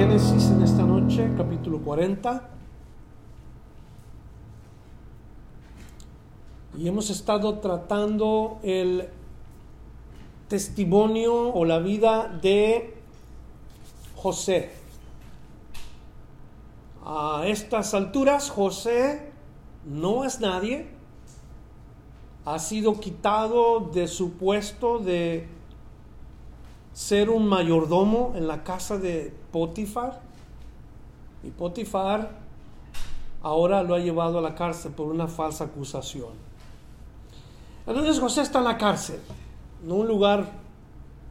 Génesis en esta noche, capítulo 40. Y hemos estado tratando el testimonio o la vida de José. A estas alturas José no es nadie, ha sido quitado de su puesto de ser un mayordomo en la casa de Potifar. Y Potifar ahora lo ha llevado a la cárcel por una falsa acusación. Entonces José está en la cárcel, en un lugar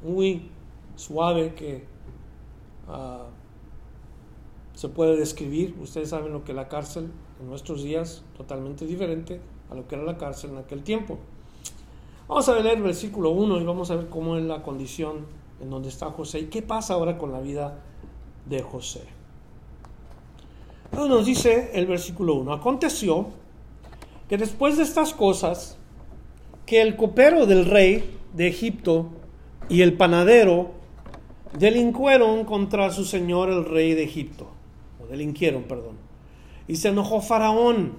muy suave que ah, se puede describir. Ustedes saben lo que la cárcel en nuestros días, totalmente diferente a lo que era la cárcel en aquel tiempo. Vamos a leer el versículo 1 y vamos a ver cómo es la condición en donde está José y qué pasa ahora con la vida de José. nos dice el versículo 1, aconteció que después de estas cosas, que el copero del rey de Egipto y el panadero delincueron contra su señor el rey de Egipto, o delinquieron, perdón. Y se enojó Faraón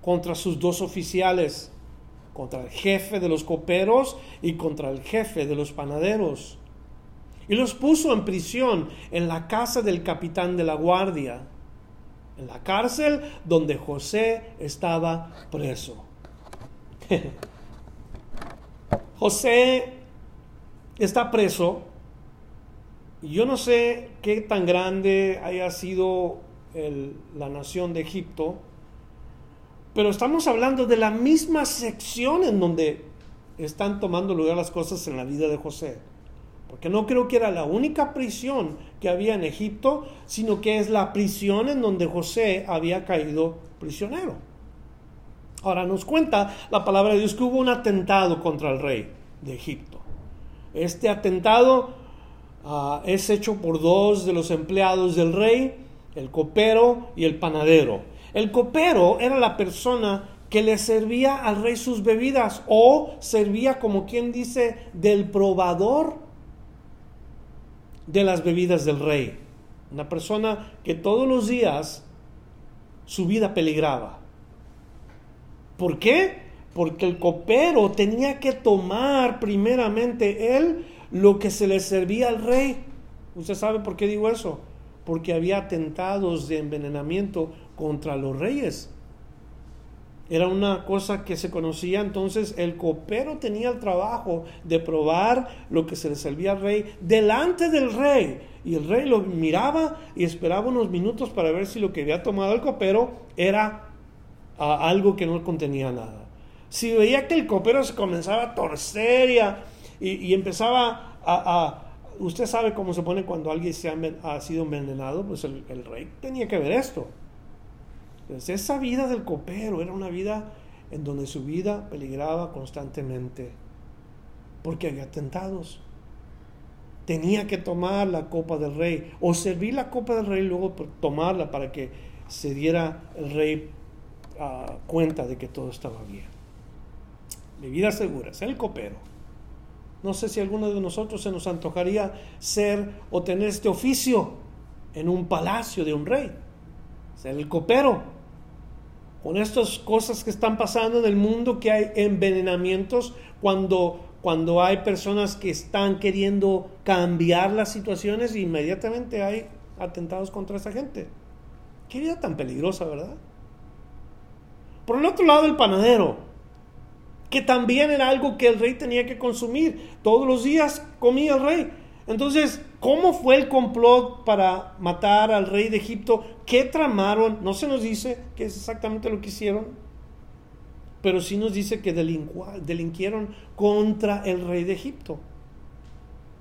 contra sus dos oficiales, contra el jefe de los coperos y contra el jefe de los panaderos y los puso en prisión en la casa del capitán de la guardia, en la cárcel donde José estaba preso. José está preso. Yo no sé qué tan grande haya sido la nación de Egipto, pero estamos hablando de la misma sección en donde están tomando lugar las cosas en la vida de José porque no creo que era la única prisión que había en Egipto, sino que es la prisión en donde José había caído prisionero. Ahora nos cuenta la palabra de Dios que hubo un atentado contra el rey de Egipto. Este atentado ah, es hecho por dos de los empleados del rey, el copero y el panadero. El copero era la persona que le servía al rey sus bebidas o servía como quien dice del probador de las bebidas del rey. Una persona que todos los días su vida peligraba. ¿Por qué? Porque el copero tenía que tomar primeramente él lo que se le servía al rey. ¿Usted sabe por qué digo eso? Porque había atentados de envenenamiento contra los reyes. Era una cosa que se conocía, entonces el copero tenía el trabajo de probar lo que se le servía al rey delante del rey. Y el rey lo miraba y esperaba unos minutos para ver si lo que había tomado el copero era ah, algo que no contenía nada. Si veía que el copero se comenzaba a torcer y, empezaba a, Usted sabe cómo se pone cuando alguien se ha, sido envenenado, pues el rey tenía que ver esto. Esa vida del copero era una vida en donde su vida peligraba constantemente porque había atentados. Tenía que tomar la copa del rey o servir la copa del rey luego tomarla para que se diera el rey ah, cuenta de que todo estaba bien. Mi vida segura, ser el copero. No sé si alguno de nosotros se nos antojaría ser o tener este oficio en un palacio de un rey ser el copero. Con estas cosas que están pasando en el mundo, que hay envenenamientos, cuando, cuando hay personas que están queriendo cambiar las situaciones, inmediatamente hay atentados contra esa gente. Qué vida tan peligrosa, ¿verdad? Por el otro lado, el panadero, que también era algo que el rey tenía que consumir. Todos los días comía el rey. Entonces, ¿cómo fue el complot para matar al rey de Egipto? ¿Qué tramaron? No se nos dice qué es exactamente lo que hicieron, pero sí nos dice que delinquieron contra el rey de Egipto.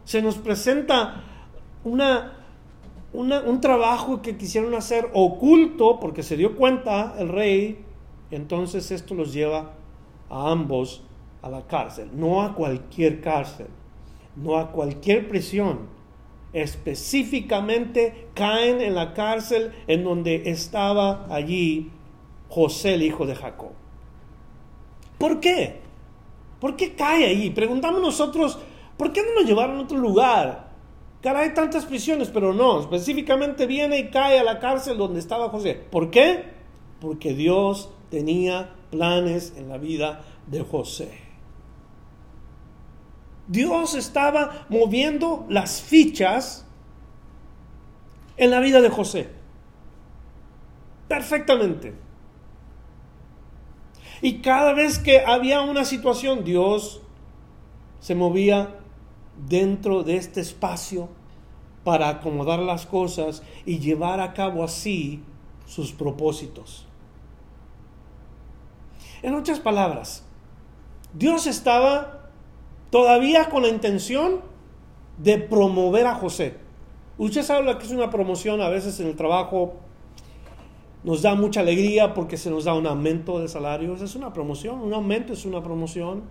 Se nos presenta una, un trabajo que quisieron hacer oculto porque se dio cuenta el rey, entonces esto los lleva a ambos a la cárcel, no a cualquier cárcel, no a cualquier prisión. Específicamente caen en la cárcel en donde estaba allí José, el hijo de Jacob. ¿Por qué? ¿Por qué cae ahí? Preguntamos nosotros, ¿por qué no lo llevaron a otro lugar? Cara, hay tantas prisiones, pero no, específicamente viene y cae a la cárcel donde estaba José. ¿Por qué? Porque Dios tenía planes en la vida de José. Dios estaba moviendo las fichas en la vida de José. Perfectamente. Y cada vez que había una situación, Dios se movía dentro de este espacio para acomodar las cosas y llevar a cabo así sus propósitos. En otras palabras, Dios estaba todavía con la intención de promover a José. Usted sabe que es una promoción a veces en el trabajo. Nos da mucha alegría porque se nos da un aumento de salarios. Es una promoción, un aumento es una promoción.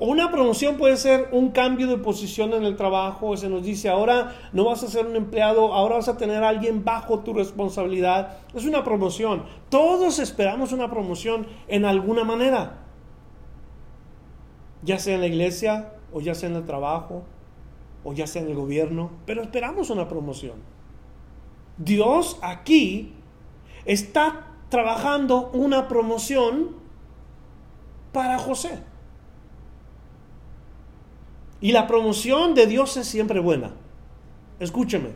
O una promoción puede ser un cambio de posición en el trabajo. Se nos dice, ahora no vas a ser un empleado, ahora vas a tener a alguien bajo tu responsabilidad. Es una promoción. Todos esperamos una promoción en alguna manera. Ya sea en la iglesia, o ya sea en el trabajo, o ya sea en el gobierno. Pero esperamos una promoción. Dios aquí está trabajando una promoción para José. Y la promoción de Dios es siempre buena. Escúcheme.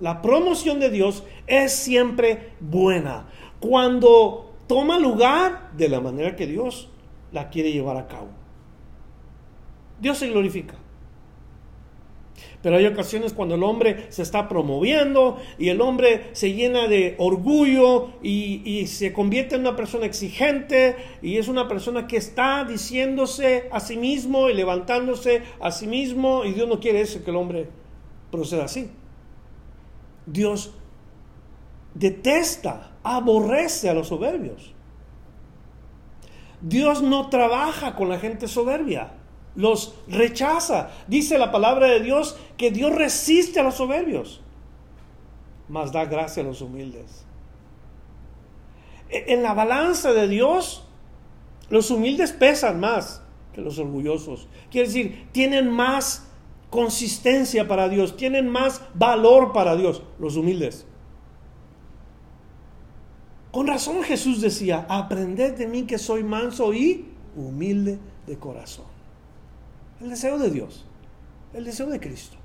La promoción de Dios es siempre buena. Cuando toma lugar de la manera que Dios la quiere llevar a cabo. Dios se glorifica. Pero hay ocasiones cuando el hombre se está promoviendo y el hombre se llena de orgullo y, se convierte en una persona exigente y es una persona que está diciéndose a sí mismo y levantándose a sí mismo y Dios no quiere eso, que el hombre proceda así. Dios detesta, aborrece a los soberbios. Dios no trabaja con la gente soberbia los rechaza. Dice la palabra de Dios que Dios resiste a los soberbios, mas da gracia a los humildes. E, en la balanza de Dios, los humildes pesan más que los orgullosos. Quiere decir, tienen más consistencia para Dios, tienen más valor para Dios, los humildes. Con razón Jesús decía, aprended de mí que soy manso y humilde de corazón. El deseo de Dios, el deseo de Cristo,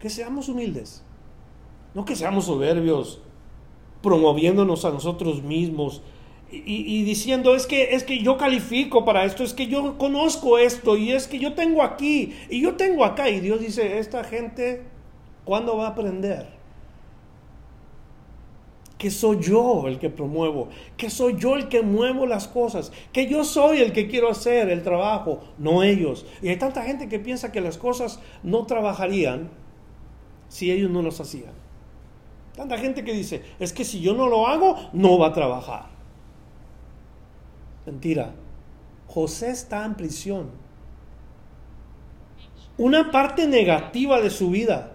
que seamos humildes, no que seamos soberbios, promoviéndonos a nosotros mismos y, diciendo es que es que yo califico para esto, es que yo conozco esto y es que yo tengo aquí y yo tengo acá y Dios dice, esta gente ¿cuándo va a aprender? Que soy yo el que promuevo, que soy yo el que muevo las cosas, que yo soy el que quiero hacer el trabajo, no ellos. Y hay tanta gente que piensa que las cosas no trabajarían si ellos no los hacían. Tanta gente que dice, es que si yo no lo hago, no va a trabajar. Mentira. José está en prisión. Una parte negativa de su vida.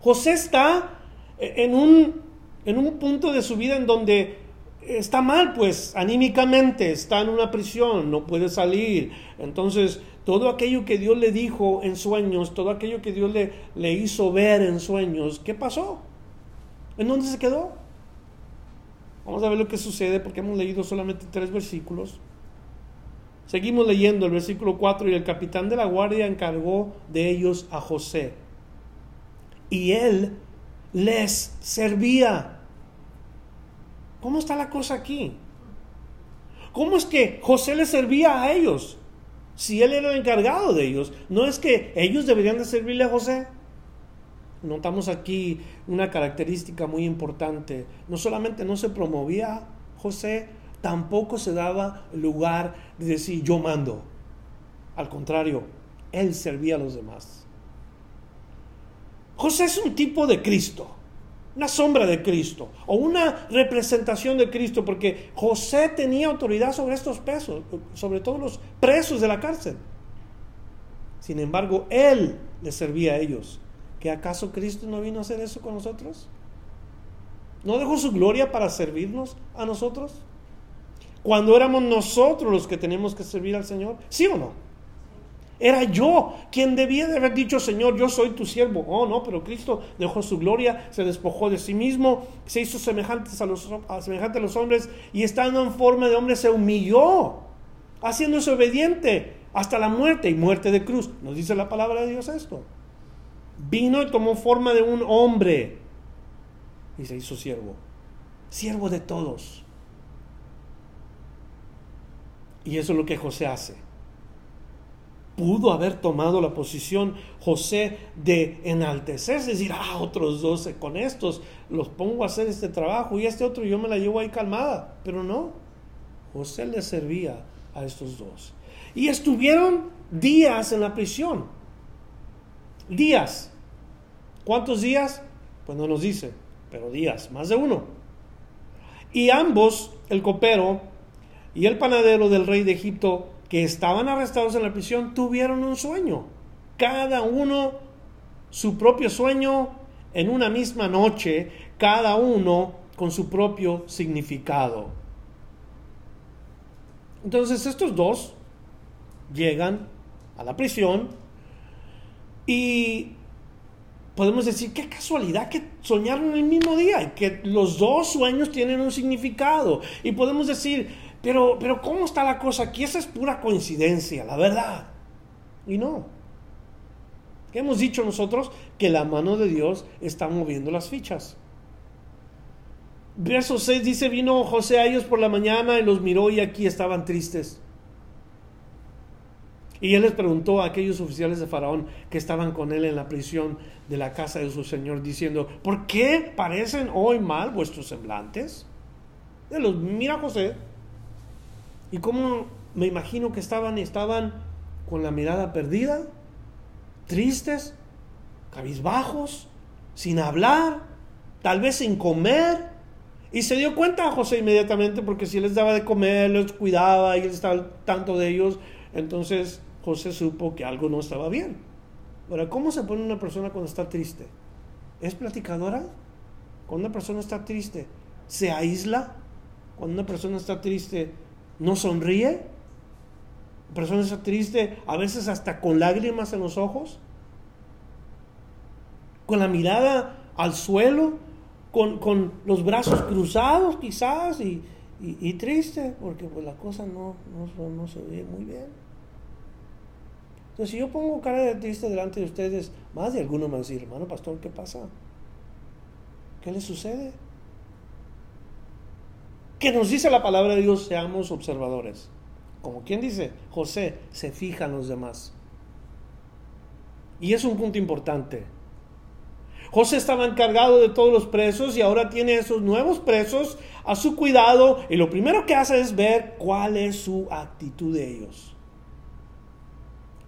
José está en un en un punto de su vida en donde está mal, pues anímicamente, está en una prisión, no puede salir. Entonces, todo aquello que Dios le dijo en sueños, todo aquello que Dios le, hizo ver en sueños, ¿qué pasó? ¿En dónde se quedó? Vamos a ver lo que sucede porque hemos leído solamente tres versículos. Seguimos leyendo el versículo 4 y el capitán de la guardia encargó de ellos a José. Y él les servía. ¿Cómo está la cosa aquí? ¿Cómo es que José le servía a ellos? Si él era el encargado de ellos, ¿no es que ellos deberían de servirle a José? Notamos aquí una característica muy importante. No solamente no se promovía José, tampoco se daba lugar de decir yo mando. Al contrario, él servía a los demás. José es un tipo de Cristo, una sombra de Cristo, o una representación de Cristo, porque José tenía autoridad sobre estos presos, sobre todos los presos de la cárcel. Sin embargo, él les servía a ellos. ¿Que acaso Cristo no vino a hacer eso con nosotros? ¿No dejó su gloria para servirnos a nosotros? Cuando éramos nosotros los que tenemos que servir al Señor, ¿sí o no? Era yo quien debía de haber dicho, Señor, yo soy tu siervo. Oh, no, pero Cristo dejó su gloria, se despojó de sí mismo, se hizo a los, semejante a los hombres y estando en forma de hombre se humilló, haciéndose obediente hasta la muerte y muerte de cruz. Nos dice la palabra de Dios esto. Vino y tomó forma de un hombre y se hizo siervo. Siervo de todos. Y eso es lo que José hace pudo haber tomado la posición José de enaltecerse, decir, ah, otros dos con estos los pongo a hacer este trabajo y este otro yo me la llevo ahí calmada. Pero no, José le servía a estos dos. Y estuvieron días en la prisión. Días. ¿Cuántos días? Pues no nos dice, pero días, más de uno. Y ambos, el copero y el panadero del rey de Egipto, que estaban arrestados en la prisión tuvieron un sueño. Cada uno su propio sueño en una misma noche, cada uno con su propio significado. Entonces estos dos llegan a la prisión y podemos decir, qué casualidad que soñaron el mismo día y que los dos sueños tienen un significado. Y podemos decir, pero, pero ¿cómo está la cosa aquí? Esa es pura coincidencia, la verdad. Y no. ¿Qué hemos dicho nosotros? Que la mano de Dios está moviendo las fichas. Verso 6 dice, vino José a ellos por la mañana y los miró y aquí estaban tristes. Y él les preguntó a aquellos oficiales de Faraón que estaban con él en la prisión de la casa de su señor, diciendo, ¿por qué parecen hoy mal vuestros semblantes? Él los mira José y cómo me imagino que estaban, estaban con la mirada perdida, tristes, cabizbajos, sin hablar, tal vez sin comer. Y se dio cuenta a José inmediatamente porque si les daba de comer, les cuidaba y él estaba tanto de ellos, entonces José supo que algo no estaba bien. Ahora, ¿cómo se pone una persona cuando está triste? ¿Es platicadora? Cuando una persona está triste, ¿se aísla? Cuando una persona está triste, no sonríe, la persona está triste, a veces hasta con lágrimas en los ojos, con la mirada al suelo, con, los brazos cruzados quizás y, triste, porque pues la cosa no, no, se ve muy bien. Entonces, si yo pongo cara de triste delante de ustedes, más de alguno me va a decir, hermano pastor, ¿qué pasa? ¿Qué le sucede? Que nos dice la palabra de Dios, seamos observadores. Como quien dice, José se fija en los demás. Y es un punto importante. José estaba encargado de todos los presos y ahora tiene esos nuevos presos a su cuidado y lo primero que hace es ver cuál es su actitud de ellos.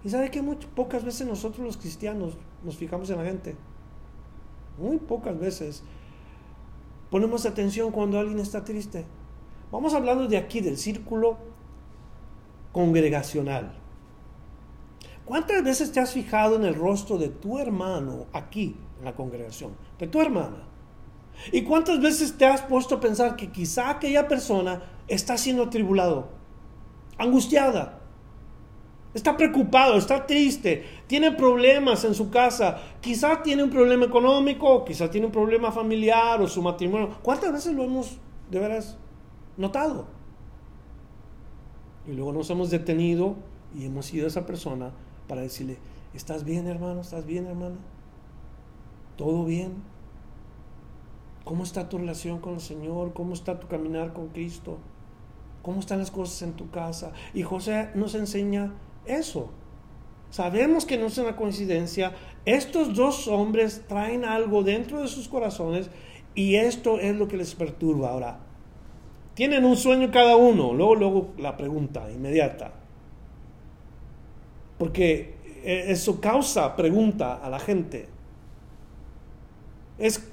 Y sabe que muy pocas veces nosotros los cristianos nos fijamos en la gente. Muy pocas veces ponemos atención cuando alguien está triste. Vamos hablando de aquí, del círculo congregacional. ¿Cuántas veces te has fijado en el rostro de tu hermano aquí, en la congregación? De tu hermana. ¿Y cuántas veces te has puesto a pensar que quizá aquella persona está siendo atribulado, angustiada, está preocupado, está triste, tiene problemas en su casa, quizá tiene un problema económico, quizá tiene un problema familiar o su matrimonio? ¿Cuántas veces lo hemos de veras notado. Y luego nos hemos detenido y hemos ido a esa persona para decirle, ¿estás bien hermano? ¿Estás bien hermana? ¿Todo bien? ¿Cómo está tu relación con el Señor? ¿Cómo está tu caminar con Cristo? ¿Cómo están las cosas en tu casa? Y José nos enseña eso. Sabemos que no es una coincidencia. Estos dos hombres traen algo dentro de sus corazones y esto es lo que les perturba. Ahora, tienen un sueño cada uno. Luego, luego la pregunta inmediata. Porque eh, eso causa pregunta a la gente. es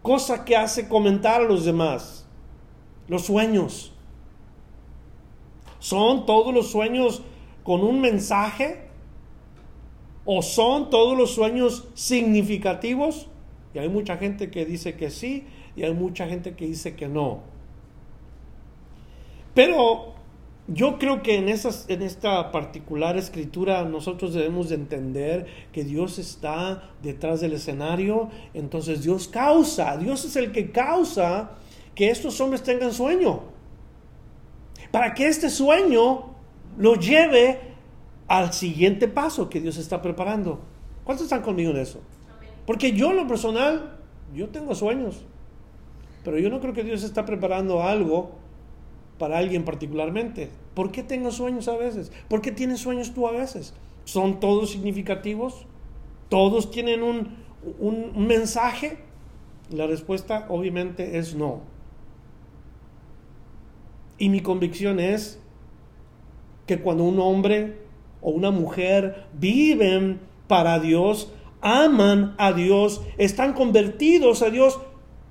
cosa que hace comentar a los demás. Los sueños. ¿Son todos los sueños con un mensaje? ¿O son todos los sueños significativos? Y hay mucha gente que dice que sí y hay mucha gente que dice que no. Pero yo creo que en, en esta particular escritura nosotros debemos de entender que Dios está detrás del escenario, entonces Dios causa, Dios es el que causa que estos hombres tengan sueño, para que este sueño lo lleve al siguiente paso que Dios está preparando. ¿Cuántos están conmigo en eso? Porque yo en lo personal, yo tengo sueños, pero yo no creo que Dios está preparando algo para alguien particularmente. ¿Por qué tengo sueños a veces? ¿Por qué tienes sueños tú a veces? ¿Son todos significativos? ¿Todos tienen un, un mensaje? La respuesta obviamente es no. Y mi convicción es que cuando un hombre o una mujer viven para Dios, aman a Dios, están convertidos a Dios,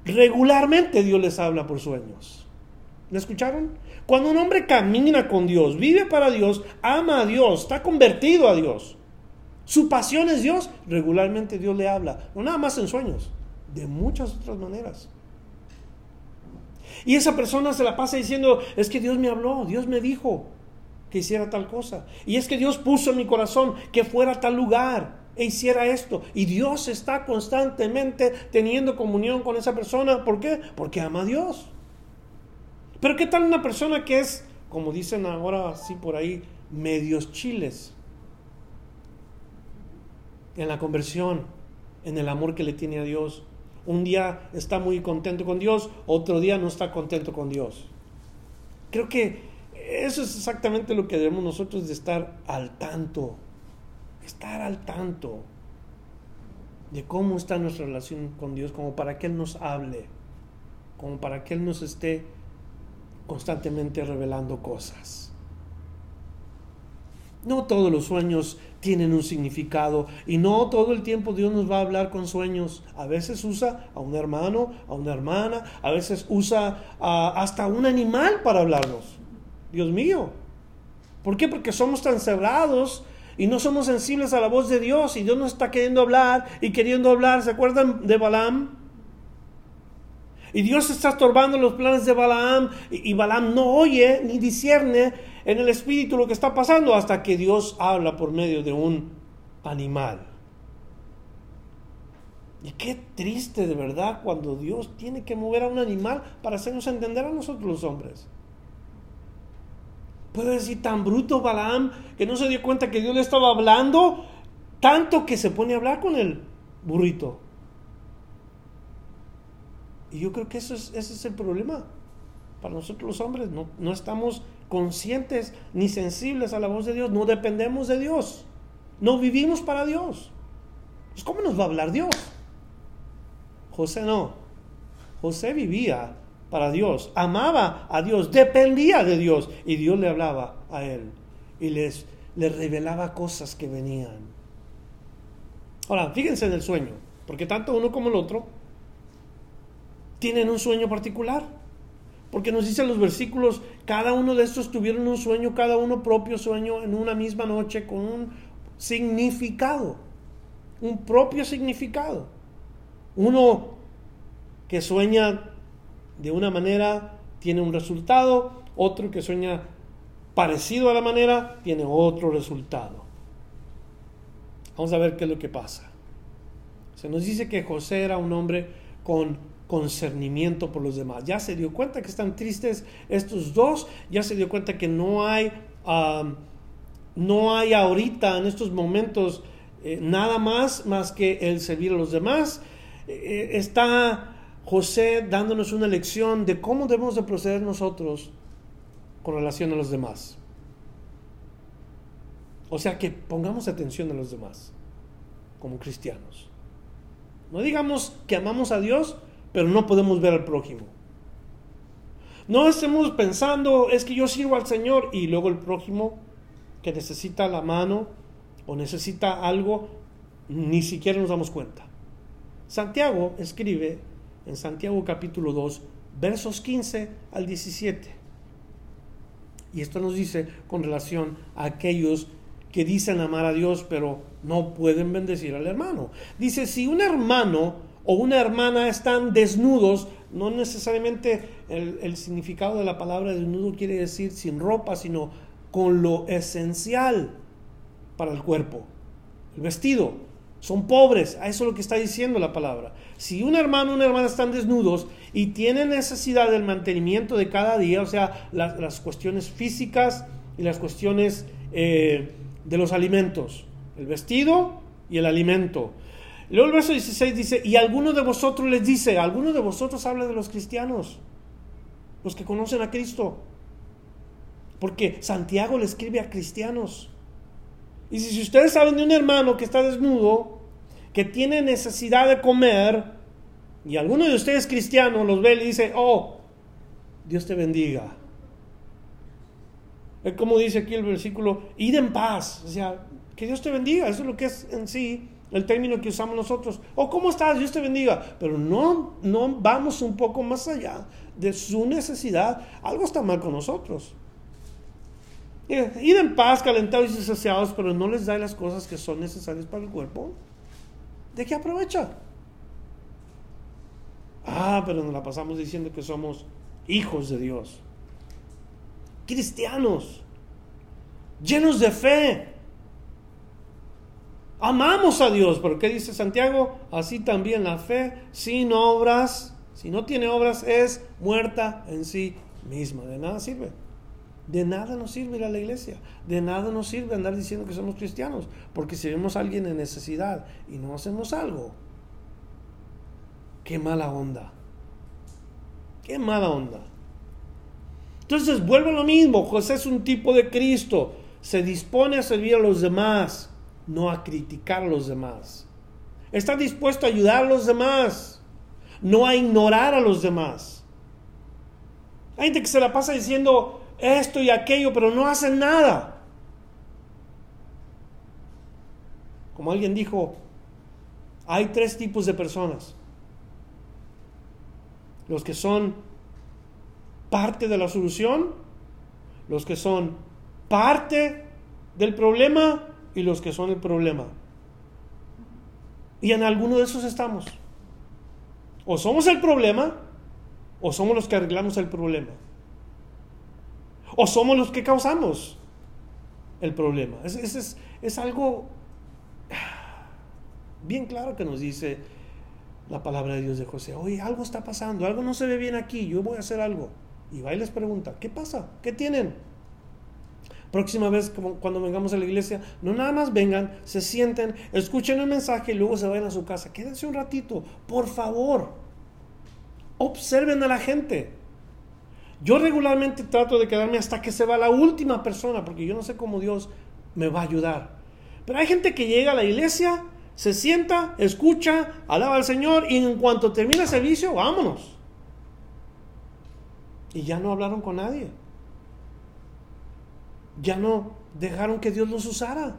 regularmente Dios les habla por sueños. ¿Me escucharon? Cuando un hombre camina con Dios, vive para Dios, ama a Dios, está convertido a Dios, su pasión es Dios, regularmente Dios le habla, no nada más en sueños, de muchas otras maneras. Y esa persona se la pasa diciendo, es que Dios me habló, Dios me dijo que hiciera tal cosa. Y es que Dios puso en mi corazón que fuera a tal lugar e hiciera esto. Y Dios está constantemente teniendo comunión con esa persona. ¿Por qué? Porque ama a Dios. Pero ¿qué tal una persona que es, como dicen ahora así por ahí, medios chiles? En la conversión, en el amor que le tiene a Dios. Un día está muy contento con Dios, otro día no está contento con Dios. Creo que eso es exactamente lo que debemos nosotros de estar al tanto. Estar al tanto de cómo está nuestra relación con Dios, como para que Él nos hable, como para que Él nos esté constantemente revelando cosas. No todos los sueños tienen un significado y no todo el tiempo Dios nos va a hablar con sueños. A veces usa a un hermano, a una hermana, a veces usa hasta un animal para hablarnos. Dios mío. ¿Por qué? Porque somos tan cerrados y no somos sensibles a la voz de Dios y Dios nos está queriendo hablar y queriendo hablar. ¿Se acuerdan de Balaam? Y Dios está estorbando los planes de Balaam y, Balaam no oye ni discierne en el espíritu lo que está pasando hasta que Dios habla por medio de un animal. Y qué triste de verdad cuando Dios tiene que mover a un animal para hacernos entender a nosotros los hombres. Puede decir tan bruto Balaam que no se dio cuenta que Dios le estaba hablando, tanto que se pone a hablar con el burrito. Y yo creo que es, ese es el problema para nosotros los hombres. No, no estamos conscientes ni sensibles a la voz de Dios. No dependemos de Dios. No vivimos para Dios. Pues, ¿Cómo nos va a hablar Dios? José no. José vivía para Dios, amaba a Dios, dependía de Dios y Dios le hablaba a él y les, les revelaba cosas que venían. Ahora, fíjense en el sueño, porque tanto uno como el otro tienen un sueño particular. Porque nos dicen los versículos, cada uno de estos tuvieron un sueño, cada uno propio sueño en una misma noche con un significado, un propio significado. Uno que sueña de una manera tiene un resultado, otro que sueña parecido a la manera tiene otro resultado. Vamos a ver qué es lo que pasa. Se nos dice que José era un hombre con concernimiento por los demás. Ya se dio cuenta que están tristes estos dos, ya se dio cuenta que no hay, no hay ahorita en estos momentos eh, nada más más que el servir a los demás. Eh, está José dándonos una lección de cómo debemos de proceder nosotros con relación a los demás. O sea que pongamos atención a los demás como cristianos. No digamos que amamos a Dios, pero no podemos ver al prójimo. No estemos pensando, es que yo sirvo al Señor y luego el prójimo que necesita la mano o necesita algo, ni siquiera nos damos cuenta. Santiago escribe en Santiago capítulo 2, versos 15 al 17. Y esto nos dice con relación a aquellos que dicen amar a Dios, pero no pueden bendecir al hermano. Dice, si un hermano o una hermana están desnudos, no necesariamente el, significado de la palabra desnudo quiere decir sin ropa, sino con lo esencial para el cuerpo, el vestido. Son pobres, a eso es lo que está diciendo la palabra. Si un hermano o una hermana están desnudos y tienen necesidad del mantenimiento de cada día, o sea, las, las cuestiones físicas y las cuestiones eh, de los alimentos, el vestido y el alimento. Luego el verso 16 dice, y alguno de vosotros les dice, alguno de vosotros habla de los cristianos, los que conocen a Cristo. Porque Santiago le escribe a cristianos. Y si ustedes saben de un hermano que está desnudo, que tiene necesidad de comer, y alguno de ustedes cristianos los ve y le dice, oh, Dios te bendiga. Como dice aquí el versículo, id en paz. O sea, que Dios te bendiga. Eso es lo que es en sí el término que usamos nosotros. Oh, ¿cómo estás? Dios te bendiga. Pero no, no vamos un poco más allá de su necesidad. Algo está mal con nosotros. Ir en paz, calentados y saciados, pero no les da las cosas que son necesarias para el cuerpo. ¿De qué aprovecha? Ah, pero nos la pasamos diciendo que somos hijos de Dios, cristianos, llenos de fe. Amamos a Dios, pero ¿qué dice Santiago? Así también la fe sin obras, si no tiene obras, es muerta en sí misma. De nada sirve. De nada nos sirve ir a la iglesia, de nada nos sirve andar diciendo que somos cristianos, porque si vemos a alguien en necesidad y no hacemos algo, qué mala onda, qué mala onda. Entonces vuelve lo mismo, José es un tipo de Cristo, se dispone a servir a los demás, no a criticar a los demás. Está dispuesto a ayudar a los demás, no a ignorar a los demás. Hay gente que se la pasa diciendo, esto y aquello, pero no hacen nada. Como alguien dijo, hay tres tipos de personas. Los que son parte de la solución, los que son parte del problema y los que son el problema. Y en alguno de esos estamos. O somos el problema o somos los que arreglamos el problema. ¿O somos los que causamos el problema? Es, es, es, algo bien claro que nos dice la palabra de Dios de José. Oye, algo está pasando, algo no se ve bien aquí, yo voy a hacer algo. Y va y les pregunta, ¿qué pasa? ¿Qué tienen? Próxima vez cuando vengamos a la iglesia, no nada más vengan, se sienten, escuchen el mensaje y luego se vayan a su casa. Quédense un ratito, por favor. Observen a la gente. Yo regularmente trato de quedarme hasta que se va la última persona, porque yo no sé cómo Dios me va a ayudar. Pero hay gente que llega a la iglesia, se sienta, escucha, alaba al Señor y en cuanto termina el servicio, vámonos. Y ya no hablaron con nadie. Ya no dejaron que Dios los usara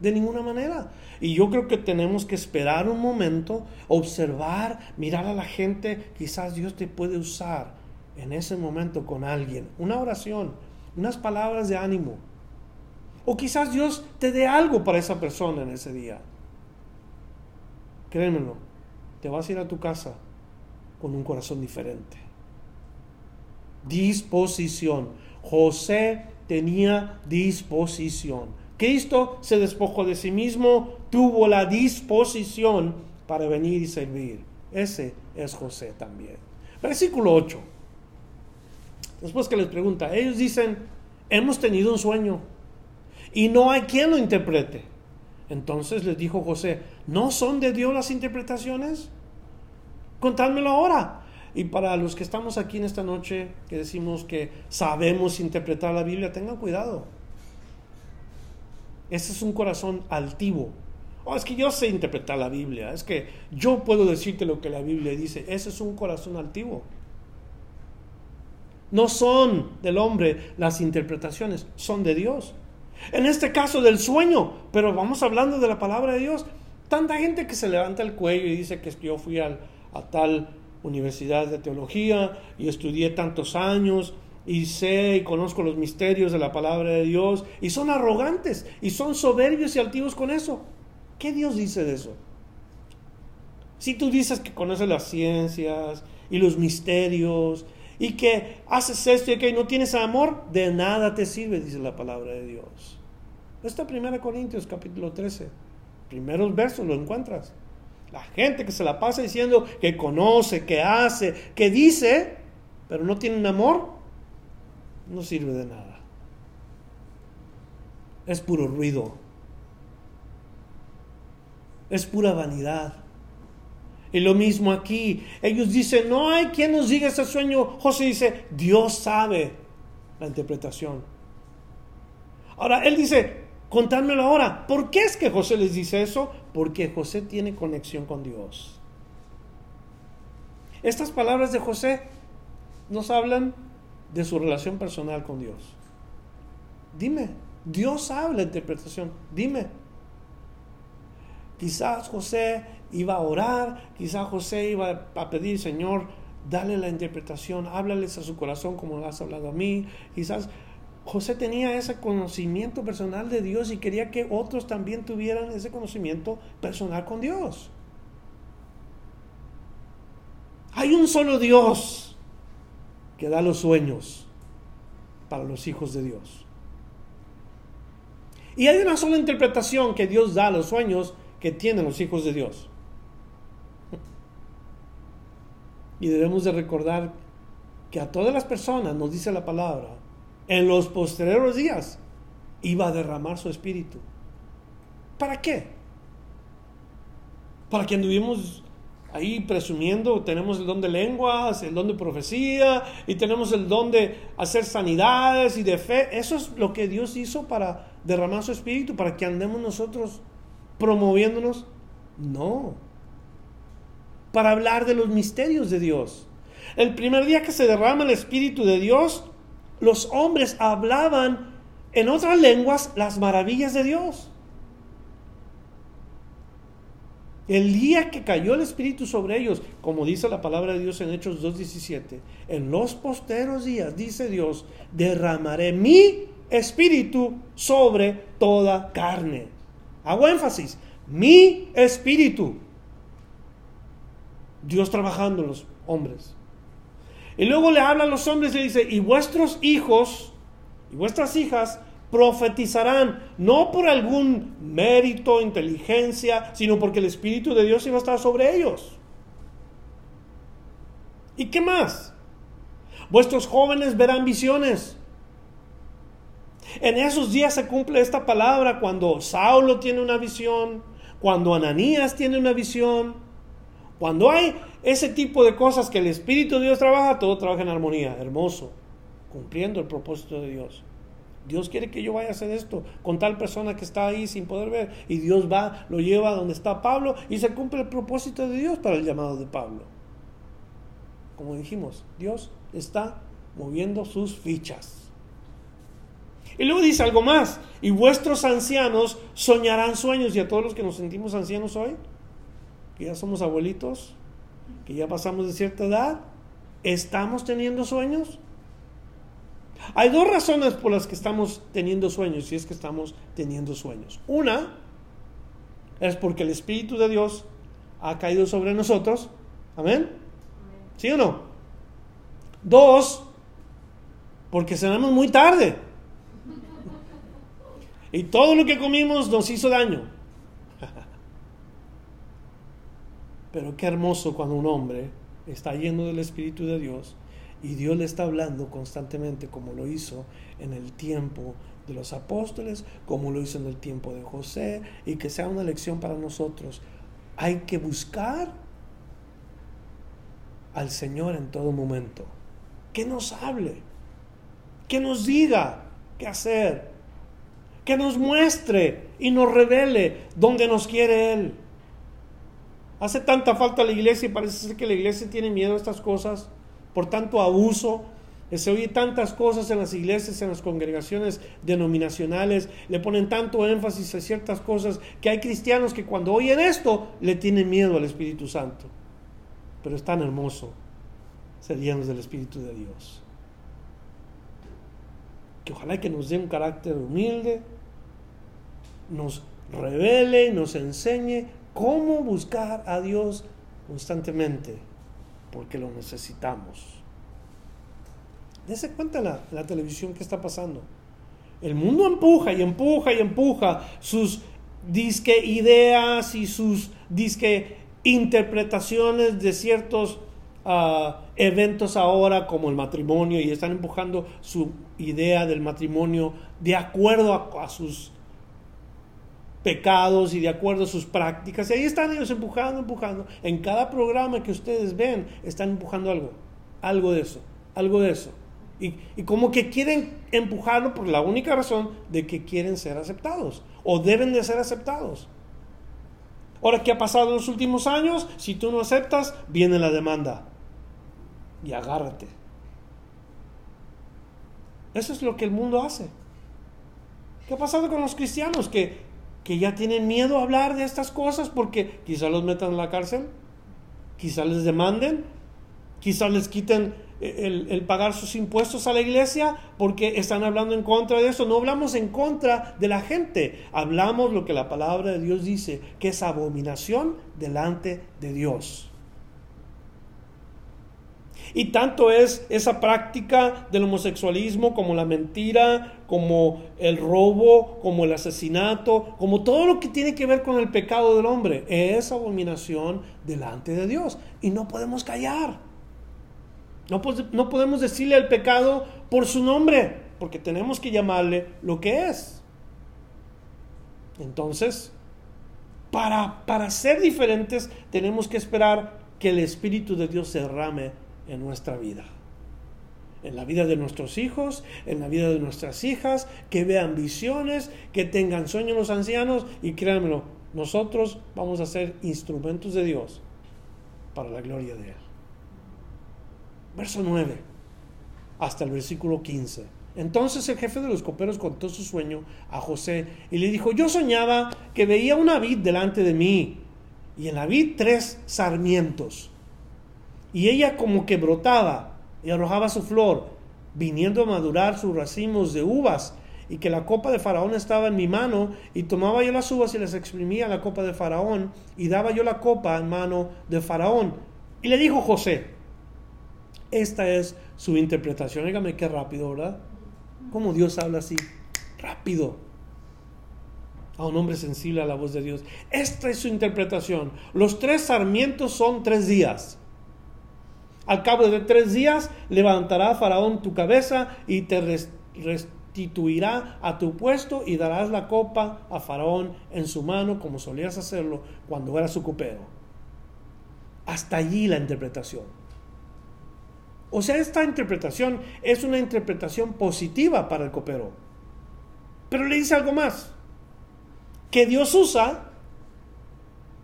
de ninguna manera. Y yo creo que tenemos que esperar un momento, observar, mirar a la gente, quizás Dios te puede usar en ese momento con alguien, una oración, unas palabras de ánimo. O quizás Dios te dé algo para esa persona en ese día. Créemelo, te vas a ir a tu casa con un corazón diferente. Disposición. José tenía disposición. Cristo se despojó de sí mismo, tuvo la disposición para venir y servir. Ese es José también. Versículo 8. Después que les pregunta, ellos dicen, hemos tenido un sueño y no hay quien lo interprete. Entonces les dijo José, ¿no son de Dios las interpretaciones? Contádmelo ahora. Y para los que estamos aquí en esta noche, que decimos que sabemos interpretar la Biblia, tengan cuidado. Ese es un corazón altivo. Oh, es que yo sé interpretar la Biblia, es que yo puedo decirte lo que la Biblia dice. Ese es un corazón altivo. No son del hombre las interpretaciones, son de Dios. En este caso del sueño, pero vamos hablando de la palabra de Dios. Tanta gente que se levanta el cuello y dice que yo fui a tal universidad de teología y estudié tantos años y sé y conozco los misterios de la palabra de Dios y son arrogantes y son soberbios y altivos con eso. ¿Qué Dios dice de eso? Si tú dices que conoces las ciencias y los misterios y que haces esto y que no tienes amor, de nada te sirve, dice la palabra de Dios. Esta 1 Corintios capítulo 13, primeros versos lo encuentras. La gente que se la pasa diciendo que conoce, que hace, que dice, pero no tienen amor, no sirve de nada. Es puro ruido. Es pura vanidad. Y lo mismo aquí. Ellos dicen, no hay quien nos diga ese sueño. José dice, Dios sabe la interpretación. Ahora, él dice, contármelo ahora. ¿Por qué es que José les dice eso? Porque José tiene conexión con Dios. Estas palabras de José nos hablan de su relación personal con Dios. Dime, Dios habla la interpretación. Dime. Quizás José iba a orar, quizás José iba a pedir, Señor, dale la interpretación, háblales a su corazón como lo has hablado a mí. Quizás José tenía ese conocimiento personal de Dios y quería que otros también tuvieran ese conocimiento personal con Dios. Hay un solo Dios que da los sueños para los hijos de Dios. Y hay una sola interpretación que Dios da a los sueños que tienen los hijos de Dios. Y debemos de recordar que a todas las personas, nos dice la palabra, en los posteriores días iba a derramar su espíritu. ¿Para qué? Para que anduvimos ahí presumiendo, tenemos el don de lenguas, el don de profecía y tenemos el don de hacer sanidades y de fe. Eso es lo que Dios hizo para derramar su espíritu, para que andemos nosotros promoviéndonos. No. Para hablar de los misterios de Dios. El primer día que se derrama el espíritu de Dios, los hombres hablaban en otras lenguas las maravillas de Dios. El día que cayó el Espíritu sobre ellos, como dice la palabra de Dios en Hechos 2.17, en los posteros días, dice Dios, derramaré mi espíritu sobre toda carne. Hago énfasis, mi espíritu. Dios trabajando en los hombres. Y luego le habla a los hombres y le dice, y vuestros hijos y vuestras hijas profetizarán, no por algún mérito, inteligencia, sino porque el Espíritu de Dios iba a estar sobre ellos. ¿Y qué más? Vuestros jóvenes verán visiones. En esos días se cumple esta palabra cuando Saulo tiene una visión, cuando Ananías tiene una visión, cuando hay ese tipo de cosas que el Espíritu de Dios trabaja, todo trabaja en armonía, hermoso, cumpliendo el propósito de Dios. Dios quiere que yo vaya a hacer esto con tal persona que está ahí sin poder ver. Y Dios va, lo lleva donde está Pablo y se cumple el propósito de Dios para el llamado de Pablo. Como dijimos, Dios está moviendo sus fichas. Y luego dice algo más, y vuestros ancianos soñarán sueños. Y a todos los que nos sentimos ancianos hoy, que ya somos abuelitos, que ya pasamos de cierta edad, ¿estamos teniendo sueños? Hay dos razones por las que estamos teniendo sueños, si es que estamos teniendo sueños. Una es porque el Espíritu de Dios ha caído sobre nosotros. Amén. ¿Sí o no? Dos, porque cenamos muy tarde. Y todo lo que comimos nos hizo daño. Pero qué hermoso cuando un hombre está lleno del Espíritu de Dios y Dios le está hablando constantemente como lo hizo en el tiempo de los apóstoles, como lo hizo en el tiempo de José, y que sea una lección para nosotros. Hay que buscar al Señor en todo momento. Que nos hable, que nos diga qué hacer, que nos muestre y nos revele dónde nos quiere Él. Hace tanta falta la iglesia y parece ser que la iglesia tiene miedo a estas cosas por tanto abuso Se oye tantas cosas en las iglesias, en las congregaciones denominacionales, le ponen tanto énfasis a ciertas cosas que hay cristianos que cuando oyen esto le tienen miedo al Espíritu Santo. Pero es tan hermoso ser llenos del Espíritu de Dios. Que ojalá que nos dé un carácter humilde, nos revele, nos enseñe cómo buscar a Dios constantemente, porque lo necesitamos. Dese cuenta la, la televisión que está pasando. El mundo empuja y empuja y empuja sus disque ideas y sus disque interpretaciones de ciertos ah, eventos ahora como el matrimonio y están empujando su idea del matrimonio de acuerdo a, sus pecados y de acuerdo a sus prácticas. Y ahí están ellos empujando, empujando. En cada programa que ustedes ven están empujando algo, algo de eso, algo de eso. Y, como que quieren empujarlo por la única razón de que quieren ser aceptados o deben de ser aceptados. Ahora, ¿qué ha pasado en los últimos años? Si tú no aceptas, viene la demanda. Y agárrate. Eso es lo que el mundo hace. ¿Qué ha pasado con los cristianos? Que, que ya tienen miedo a hablar de estas cosas porque quizá los metan en la cárcel, quizá les demanden, quizá les quiten el, pagar sus impuestos a la iglesia porque están hablando en contra de eso. No hablamos en contra de la gente, hablamos lo que la palabra de Dios dice, que es abominación delante de Dios. Y tanto es esa práctica del homosexualismo como la mentira, como el robo, como el asesinato, como todo lo que tiene que ver con el pecado del hombre, es abominación delante de Dios. Y no podemos callar. No, podemos decirle al pecado por su nombre, porque tenemos que llamarle lo que es. Entonces, para, para ser diferentes, tenemos que esperar que el Espíritu de Dios se derrame en nuestra vida. En la vida de nuestros hijos, en la vida de nuestras hijas, que vean visiones, que tengan sueños los ancianos y créanmelo, nosotros vamos a ser instrumentos de Dios para la gloria de Él verso 9 hasta el versículo 15. Entonces el jefe de los coperos contó su sueño a José y le dijo, yo soñaba que veía una vid delante de mí y en la vid tres sarmientos y ella como que brotaba y arrojaba su flor, viniendo a madurar sus racimos de uvas y que la copa de Faraón estaba en mi mano, y tomaba yo las uvas y las exprimía la copa de Faraón, y daba yo la copa en mano de Faraón. Y le dijo José, esta es su interpretación. Dígame qué rápido, ¿verdad? Como Dios habla así, rápido. A un hombre sensible a la voz de Dios. Esta es su interpretación. Los tres sarmientos son tres días. Al cabo de tres días levantará Faraón tu cabeza y te restituirá a tu puesto y darás la copa a Faraón en su mano como solías hacerlo cuando era su copero. Hasta allí la interpretación. O sea, esta interpretación es una interpretación positiva para el copero. Pero le dice algo más, que Dios usa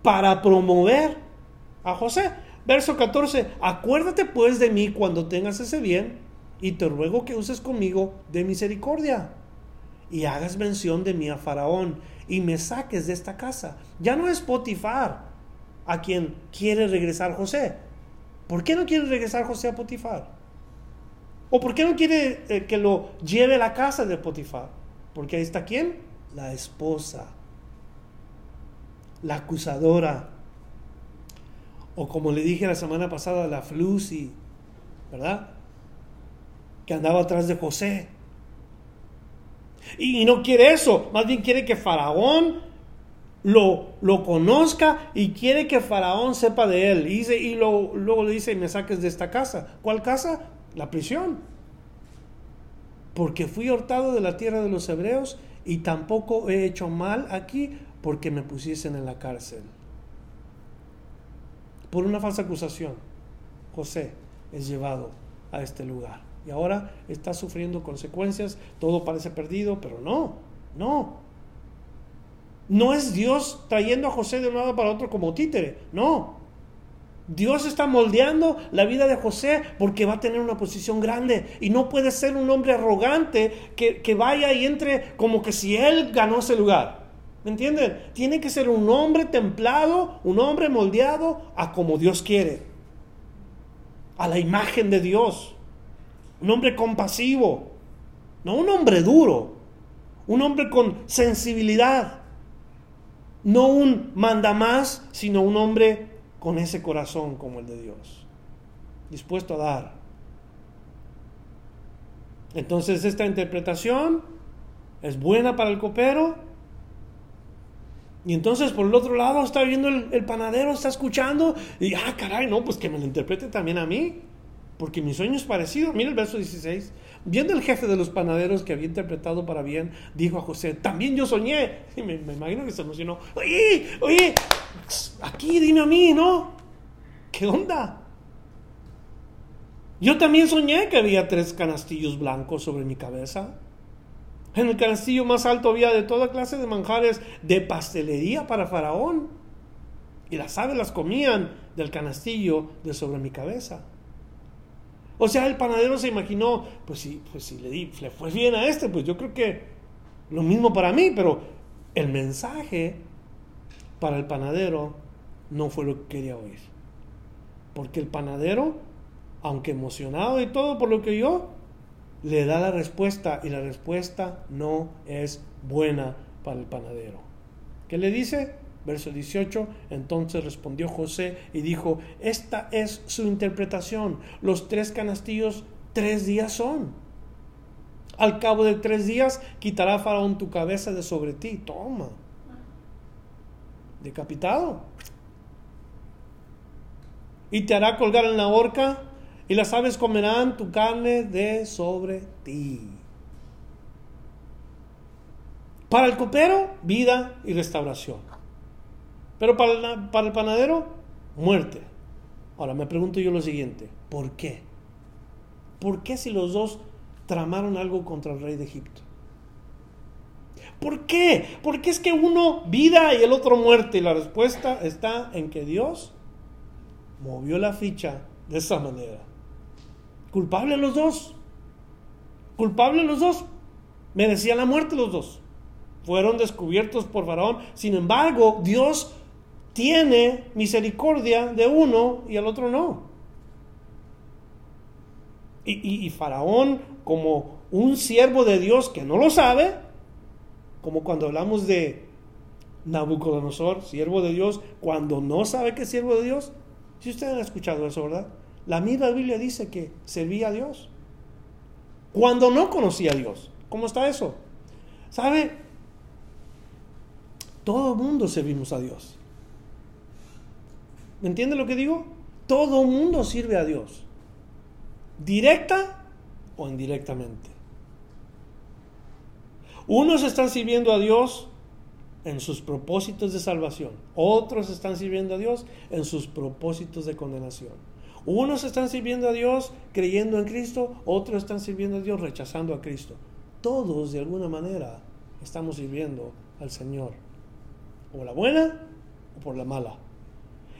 para promover a José. Verso 14, acuérdate pues de mí cuando tengas ese bien y te ruego que uses conmigo de misericordia y hagas mención de mí a Faraón y me saques de esta casa. Ya no es Potifar a quien quiere regresar José, ¿Por qué no quiere regresar José a Potifar? ¿O por qué no quiere eh, que lo lleve a la casa de Potifar? Porque ahí está quién? La esposa, la acusadora. O como le dije la semana pasada, la Flusi, ¿verdad? Que andaba atrás de José. y no quiere eso, más bien quiere que Faraón lo, lo conozca y quiere que Faraón sepa de él. Y, dice, y lo, luego le dice, me saques de esta casa. ¿Cuál casa? La prisión. Porque fui hurtado de la tierra de los hebreos y tampoco he hecho mal aquí porque me pusiesen en la cárcel. Por una falsa acusación, José es llevado a este lugar. Y ahora está sufriendo consecuencias, todo parece perdido, pero no, no, no es Dios trayendo a José de un lado para otro como títere, no. Dios está moldeando la vida de José porque va a tener una posición grande y no puede ser un hombre arrogante que, que vaya y entre como que si él ganó ese lugar. ¿Me entienden? Tiene que ser un hombre templado, un hombre moldeado a como Dios quiere, a la imagen de Dios, un hombre compasivo, no un hombre duro, un hombre con sensibilidad, no un manda más, sino un hombre con ese corazón como el de Dios, dispuesto a dar. Entonces esta interpretación es buena para el copero. Y entonces por el otro lado está viendo el, panadero, está escuchando y, ah, caray, no, pues que me lo interprete también a mí, porque mi sueño es parecido. Mira el verso 16. Viendo el jefe de los panaderos que había interpretado para bien, dijo a José, también yo soñé. Y me, imagino que se emocionó. Oye, oye, aquí dime a mí, ¿no? ¿Qué onda? Yo también soñé que había tres canastillos blancos sobre mi cabeza. En el canastillo más alto había de toda clase de manjares de pastelería para Faraón. Y las aves las comían del canastillo de sobre mi cabeza. O sea, el panadero se imaginó, pues si, pues si le, di, le fue bien a este, pues yo creo que lo mismo para mí, pero el mensaje para el panadero no fue lo que quería oír. Porque el panadero, aunque emocionado y todo por lo que yo, le da la respuesta y la respuesta no es buena para el panadero. ¿Qué le dice? Verso 18, entonces respondió José y dijo, esta es su interpretación, los tres canastillos tres días son. Al cabo de tres días quitará Faraón tu cabeza de sobre ti, toma. Decapitado. Y te hará colgar en la horca y las aves comerán tu carne de sobre ti. Para el copero, vida y restauración. Pero para, para el panadero, muerte. Ahora me pregunto yo lo siguiente, ¿por qué? ¿Por qué si los dos tramaron algo contra el rey de Egipto? ¿Por qué? Porque es que uno vida y el otro muerte. Y la respuesta está en que Dios movió la ficha de esa manera. Culpable los dos. Culpable los dos. Merecían la muerte los dos. Fueron descubiertos por Faraón. Sin embargo, Dios tiene misericordia de uno y al otro no. Y, Faraón, como un siervo de Dios que no lo sabe, como cuando hablamos de Nabucodonosor, siervo de Dios, cuando no sabe que es siervo de Dios, si ustedes han escuchado eso, ¿verdad? La misma Biblia dice que servía a Dios. Cuando no conocía a Dios. ¿Cómo está eso? ¿Sabe? Todo el mundo servimos a Dios. ¿Me entiende lo que digo? Todo mundo sirve a Dios. Directa o indirectamente. Unos están sirviendo a Dios en sus propósitos de salvación. Otros están sirviendo a Dios en sus propósitos de condenación. Unos están sirviendo a Dios creyendo en Cristo, otros están sirviendo a Dios rechazando a Cristo. Todos de alguna manera estamos sirviendo al Señor. O la buena o por la mala.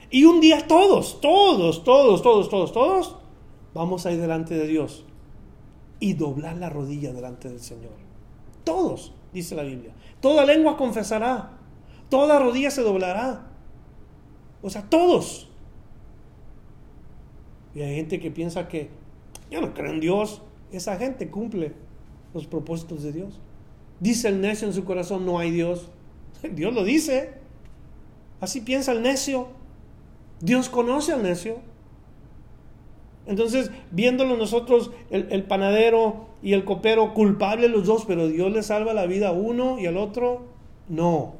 Y un día todos, todos, todos, todos, todos, todos, vamos a ir delante de Dios y doblar la rodilla delante del Señor. Todos, dice la Biblia. Toda lengua confesará, toda rodilla se doblará. O sea, todos. Y hay gente que piensa que yo no creo en Dios. Esa gente cumple los propósitos de Dios. Dice el necio en su corazón, no hay Dios. Dios lo dice. Así piensa el necio. Dios conoce al necio. Entonces, viéndolo nosotros, el, panadero y el copero, culpables los dos, pero Dios le salva la vida a uno y al otro, no.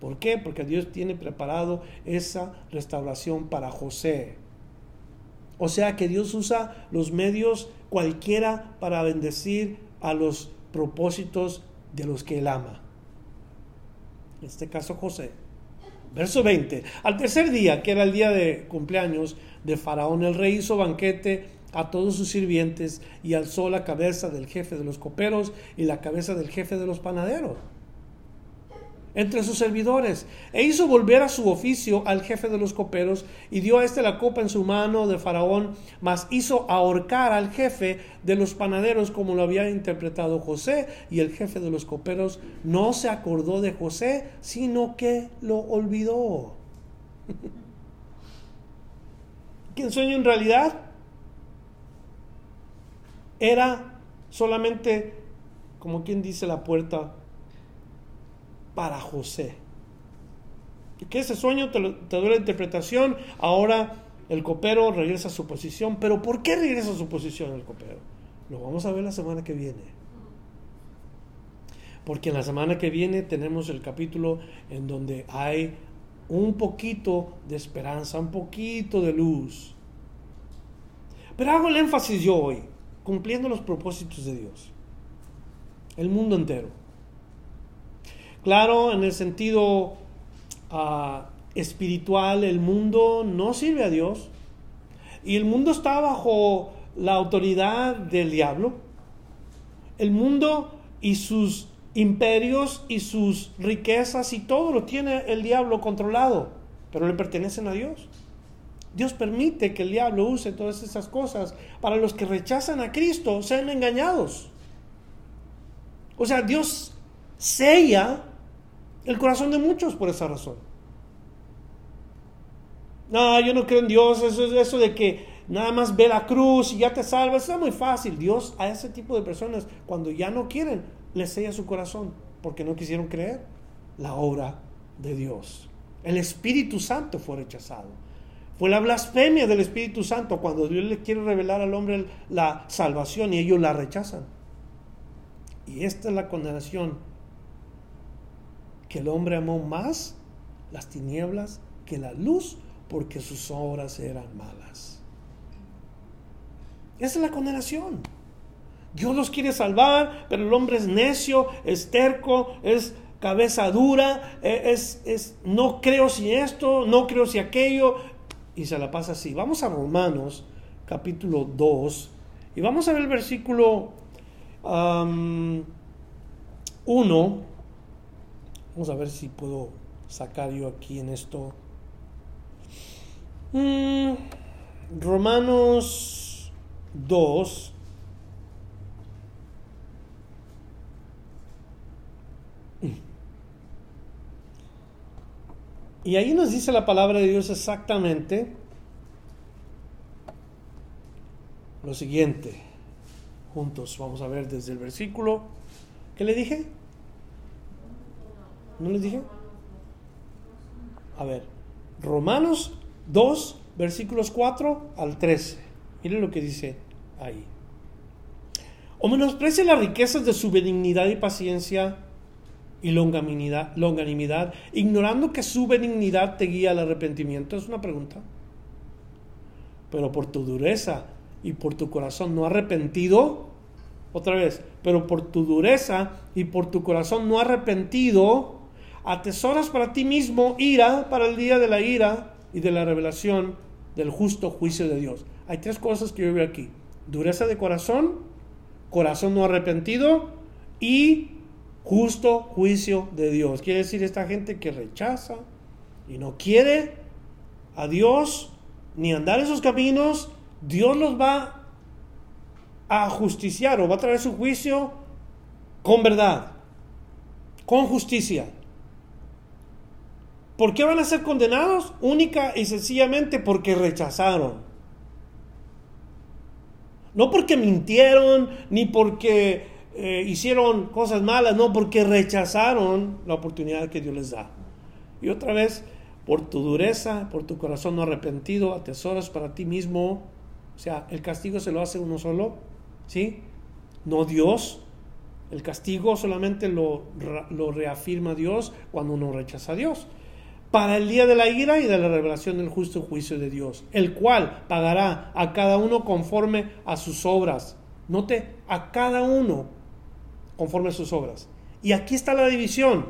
¿Por qué? Porque Dios tiene preparado esa restauración para José. O sea que Dios usa los medios cualquiera para bendecir a los propósitos de los que Él ama. En este caso José. Verso 20. Al tercer día, que era el día de cumpleaños de Faraón, el rey hizo banquete a todos sus sirvientes y alzó la cabeza del jefe de los coperos y la cabeza del jefe de los panaderos. Entre sus servidores, e hizo volver a su oficio al jefe de los coperos, y dio a éste la copa en su mano de Faraón, mas hizo ahorcar al jefe de los panaderos como lo había interpretado José, y el jefe de los coperos no se acordó de José, sino que lo olvidó. ¿Quién sueño en realidad era solamente, como quien dice, la puerta para José. Que ese sueño te, te dio la interpretación, ahora el copero regresa a su posición. Pero ¿por qué regresa a su posición el copero? Lo vamos a ver la semana que viene. Porque en la semana que viene tenemos el capítulo en donde hay un poquito de esperanza, un poquito de luz. Pero hago el énfasis yo hoy, cumpliendo los propósitos de Dios. El mundo entero. Claro, en el sentido ah, espiritual, el mundo no sirve a Dios y el mundo está bajo la autoridad del diablo. El mundo y sus imperios y sus riquezas y todo lo tiene el diablo controlado, pero le pertenecen a Dios. Dios permite que el diablo use todas esas cosas para los que rechazan a Cristo, sean engañados. O sea, Dios sella el corazón de muchos por esa razón. No, yo no creo en Dios, eso es eso de que nada más ve la cruz y ya te salvas, eso es muy fácil. Dios a ese tipo de personas, cuando ya no quieren, les sella su corazón, porque no quisieron creer la obra de Dios. El Espíritu Santo fue rechazado. Fue la blasfemia del Espíritu Santo cuando Dios le quiere revelar al hombre la salvación y ellos la rechazan. Y esta es la condenación que el hombre amó más las tinieblas que la luz porque sus obras eran malas. Esa es la condenación. Dios los quiere salvar, pero el hombre es necio, es terco, es cabeza dura, e, es, es no creo si esto, no creo si aquello, y se la pasa así. Vamos a Romanos capítulo 2 y vamos a ver el versículo 1 Vamos a ver si puedo sacar yo aquí en esto. Mm, Romanos 2. Y ahí nos dice la palabra de Dios exactamente lo siguiente. Juntos vamos a ver desde el versículo. ¿Qué le dije? ¿No les dije? A ver, Romanos 2, versículos 4 al 13. Miren lo que dice ahí. O menosprecia las riquezas de su benignidad y paciencia y longanimidad, longanimidad, ignorando que su benignidad te guía al arrepentimiento. Es una pregunta. Pero por tu dureza y por tu corazón no arrepentido, otra vez, pero por tu dureza y por tu corazón no arrepentido, atesoras para ti mismo ira para el día de la ira y de la revelación del justo juicio de Dios. Hay tres cosas que yo veo aquí. Dureza de corazón, corazón no arrepentido y justo juicio de Dios. Quiere decir esta gente que rechaza y no quiere a Dios ni andar en sus caminos, Dios los va a justiciar o va a traer su juicio con verdad, con justicia. ¿Por qué van a ser condenados? Única y sencillamente porque rechazaron. No porque mintieron, ni porque eh, hicieron cosas malas, no, porque rechazaron la oportunidad que Dios les da. Y otra vez, por tu dureza, por tu corazón no arrepentido, atesoras para ti mismo. O sea, el castigo se lo hace uno solo, ¿sí? No Dios. El castigo solamente lo, lo reafirma Dios cuando uno rechaza a Dios para el día de la ira y de la revelación del justo juicio de Dios, el cual pagará a cada uno conforme a sus obras. Note, a cada uno conforme a sus obras. Y aquí está la división.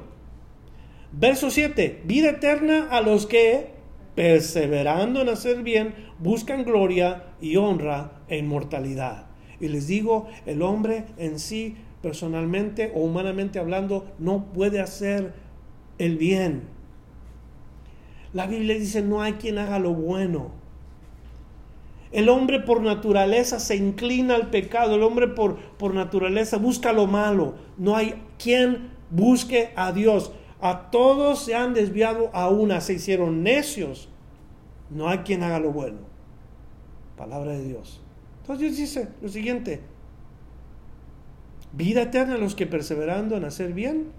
Verso 7, vida eterna a los que, perseverando en hacer bien, buscan gloria y honra e inmortalidad. Y les digo, el hombre en sí, personalmente o humanamente hablando, no puede hacer el bien. La Biblia dice, no hay quien haga lo bueno. El hombre por naturaleza se inclina al pecado, el hombre por, por naturaleza busca lo malo. No hay quien busque a Dios. A todos se han desviado a una, se hicieron necios. No hay quien haga lo bueno. Palabra de Dios. Entonces Dios dice lo siguiente. Vida eterna a los que perseverando en hacer bien,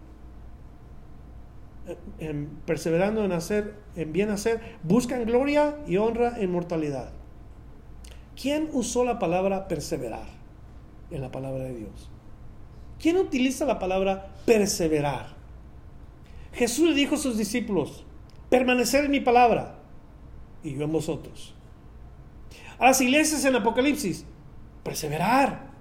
en, perseverando en hacer, en bien hacer, buscan gloria y honra en mortalidad. ¿Quién usó la palabra perseverar en la palabra de Dios? ¿Quién utiliza la palabra perseverar? Jesús le dijo a sus discípulos, permanecer en mi palabra y yo en vosotros. A las iglesias en Apocalipsis, perseverar.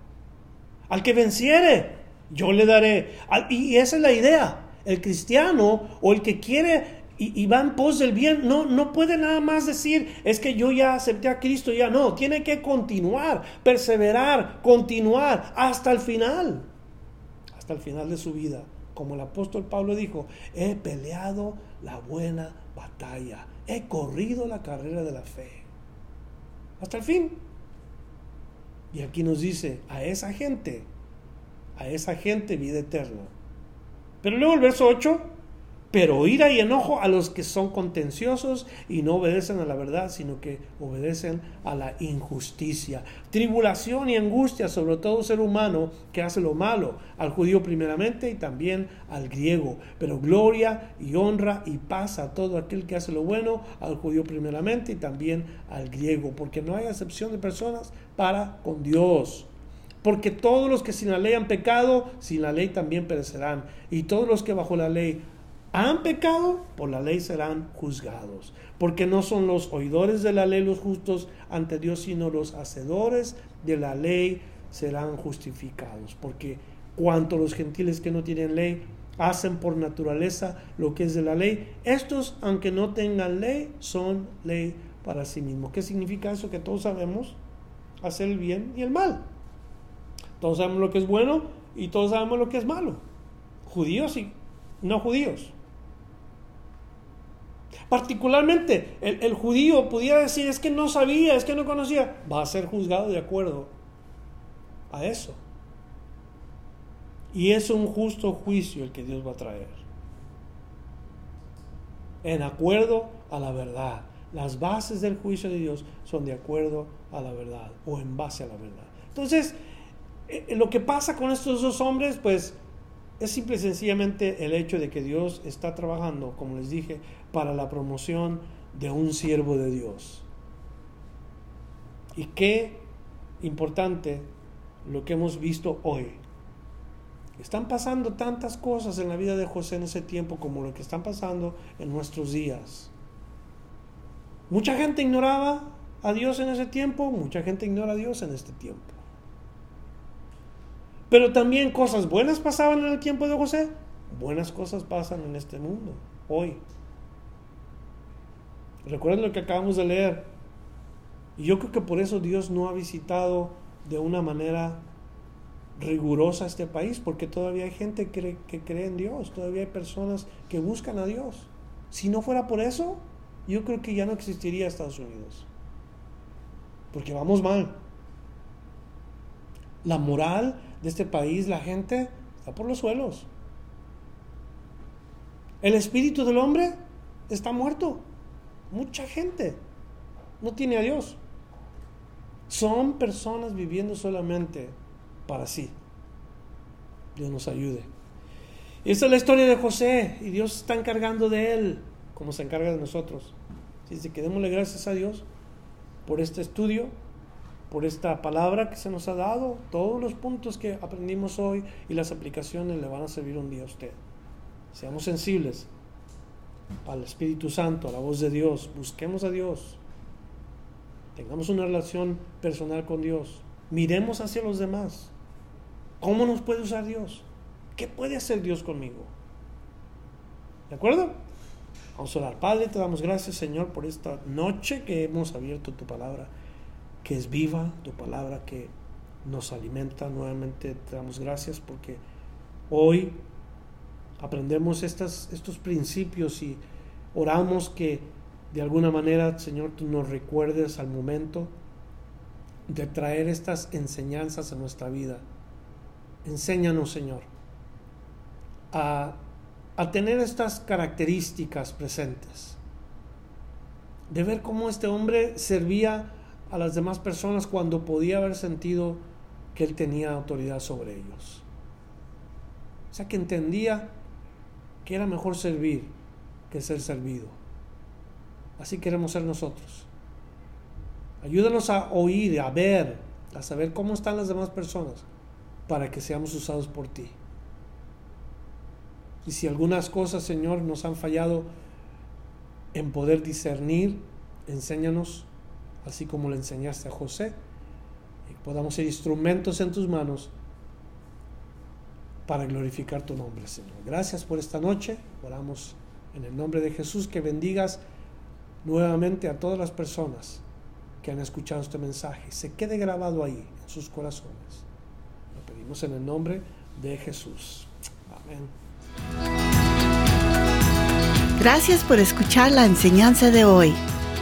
Al que venciere, yo le daré. Y esa es la idea. El cristiano o el que quiere y, va en pos del bien, no, no puede nada más decir, es que yo ya acepté a Cristo, ya no, tiene que continuar, perseverar, continuar hasta el final, hasta el final de su vida. Como el apóstol Pablo dijo, he peleado la buena batalla, he corrido la carrera de la fe, hasta el fin. Y aquí nos dice, a esa gente, a esa gente vida eterna. Pero luego el verso 8 pero ira y enojo a los que son contenciosos y no obedecen a la verdad, sino que obedecen a la injusticia. Tribulación y angustia sobre todo ser humano que hace lo malo, al judío primeramente y también al griego. Pero gloria y honra y paz a todo aquel que hace lo bueno, al judío primeramente y también al griego, porque no hay acepción de personas para con Dios. Porque todos los que sin la ley han pecado, sin la ley también perecerán. Y todos los que bajo la ley han pecado, por la ley serán juzgados. Porque no son los oidores de la ley los justos ante Dios, sino los hacedores de la ley serán justificados. Porque cuanto los gentiles que no tienen ley hacen por naturaleza lo que es de la ley, estos, aunque no tengan ley, son ley para sí mismos. ¿Qué significa eso? Que todos sabemos hacer el bien y el mal. Todos sabemos lo que es bueno y todos sabemos lo que es malo. Judíos y no judíos. Particularmente el, judío pudiera decir, es que no sabía, es que no conocía, va a ser juzgado de acuerdo a eso. Y es un justo juicio el que Dios va a traer. En acuerdo a la verdad. Las bases del juicio de Dios son de acuerdo a la verdad o en base a la verdad. Entonces, lo que pasa con estos dos hombres, pues es simple y sencillamente el hecho de que Dios está trabajando, como les dije, para la promoción de un siervo de Dios. Y qué importante lo que hemos visto hoy. Están pasando tantas cosas en la vida de José en ese tiempo como lo que están pasando en nuestros días. Mucha gente ignoraba a Dios en ese tiempo, mucha gente ignora a Dios en este tiempo. Pero también cosas buenas pasaban en el tiempo de José. Buenas cosas pasan en este mundo, hoy. Recuerden lo que acabamos de leer. Y yo creo que por eso Dios no ha visitado de una manera rigurosa este país, porque todavía hay gente que, que cree en Dios, todavía hay personas que buscan a Dios. Si no fuera por eso, yo creo que ya no existiría Estados Unidos. Porque vamos mal. La moral de este país, la gente está por los suelos. El espíritu del hombre está muerto. Mucha gente no tiene a Dios. Son personas viviendo solamente para sí. Dios nos ayude. Y esta es la historia de José y Dios está encargando de él como se encarga de nosotros. Así que démosle gracias a Dios por este estudio por esta palabra que se nos ha dado. Todos los puntos que aprendimos hoy y las aplicaciones le van a servir un día a usted. Seamos sensibles al Espíritu Santo, a la voz de Dios. Busquemos a Dios. Tengamos una relación personal con Dios. Miremos hacia los demás. ¿Cómo nos puede usar Dios? ¿Qué puede hacer Dios conmigo? ¿De acuerdo? Vamos a orar. Padre, te damos gracias, Señor, por esta noche que hemos abierto tu palabra que es viva, tu palabra que nos alimenta. Nuevamente te damos gracias porque hoy aprendemos estas, estos principios y oramos que de alguna manera, Señor, tú nos recuerdes al momento de traer estas enseñanzas a nuestra vida. Enséñanos, Señor, a, a tener estas características presentes, de ver cómo este hombre servía a las demás personas cuando podía haber sentido que él tenía autoridad sobre ellos. O sea, que entendía que era mejor servir que ser servido. Así queremos ser nosotros. Ayúdanos a oír, a ver, a saber cómo están las demás personas para que seamos usados por ti. Y si algunas cosas, Señor, nos han fallado en poder discernir, enséñanos, así como le enseñaste a José, y podamos ser instrumentos en tus manos para glorificar tu nombre, Señor. Gracias por esta noche. Oramos en el nombre de Jesús que bendigas nuevamente a todas las personas que han escuchado este mensaje. Se quede grabado ahí en sus corazones. Lo pedimos en el nombre de Jesús. Amén. Gracias por escuchar la enseñanza de hoy.